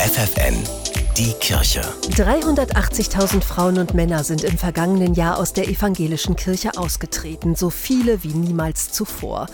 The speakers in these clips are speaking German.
FFN, die Kirche. 380.000 Frauen und Männer sind im vergangenen Jahr aus der evangelischen Kirche ausgetreten, so viele wie niemals zuvor.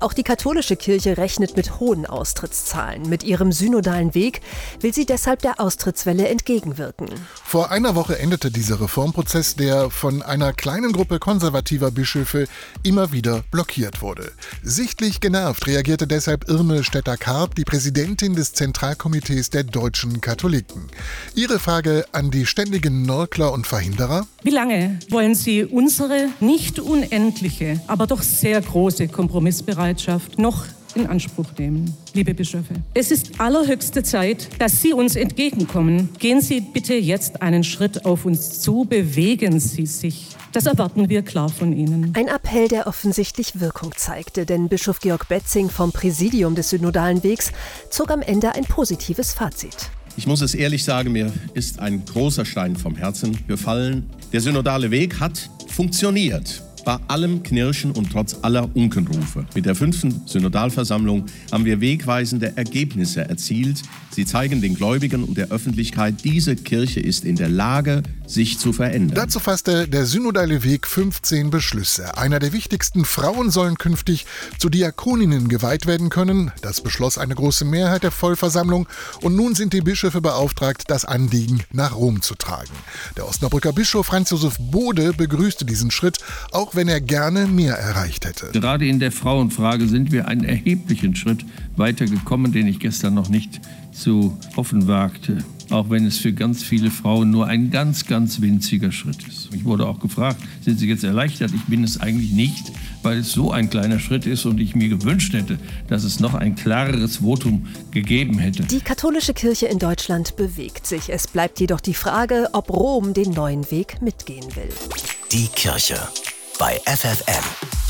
Auch die katholische Kirche rechnet mit hohen Austrittszahlen. Mit ihrem synodalen Weg will sie deshalb der Austrittswelle entgegenwirken. Vor einer Woche endete dieser Reformprozess, der von einer kleinen Gruppe konservativer Bischöfe immer wieder blockiert wurde. Sichtlich genervt reagierte deshalb Irme Stetter-Karp, die Präsidentin des Zentralkomitees der deutschen Katholiken. Ihre Frage an die ständigen Nörgler und Verhinderer? Wie lange wollen Sie unsere nicht unendliche, aber doch sehr große Kompromissbereitschaft noch in Anspruch nehmen, liebe Bischöfe. Es ist allerhöchste Zeit, dass Sie uns entgegenkommen. Gehen Sie bitte jetzt einen Schritt auf uns zu, bewegen Sie sich. Das erwarten wir klar von Ihnen. Ein Appell, der offensichtlich Wirkung zeigte, denn Bischof Georg Betzing vom Präsidium des Synodalen Wegs zog am Ende ein positives Fazit. Ich muss es ehrlich sagen, mir ist ein großer Stein vom Herzen gefallen. Der synodale Weg hat funktioniert. Bei allem Knirschen und trotz aller Unkenrufe. Mit der fünften Synodalversammlung haben wir wegweisende Ergebnisse erzielt. Sie zeigen den Gläubigen und der Öffentlichkeit, diese Kirche ist in der Lage, sich zu verändern. Dazu fasste der Synodale Weg 15 Beschlüsse. Einer der wichtigsten Frauen sollen künftig zu Diakoninnen geweiht werden können. Das beschloss eine große Mehrheit der Vollversammlung. Und nun sind die Bischöfe beauftragt, das Anliegen nach Rom zu tragen. Der Osnabrücker Bischof Franz Josef Bode begrüßte diesen Schritt, auch wenn er gerne mehr erreicht hätte. Gerade in der Frauenfrage sind wir einen erheblichen Schritt weitergekommen, den ich gestern noch nicht zu hoffen wagte. Auch wenn es für ganz viele Frauen nur ein ganz, ganz winziger Schritt ist. Ich wurde auch gefragt, sind Sie jetzt erleichtert? Ich bin es eigentlich nicht, weil es so ein kleiner Schritt ist und ich mir gewünscht hätte, dass es noch ein klareres Votum gegeben hätte. Die katholische Kirche in Deutschland bewegt sich. Es bleibt jedoch die Frage, ob Rom den neuen Weg mitgehen will. Die Kirche bei FFN.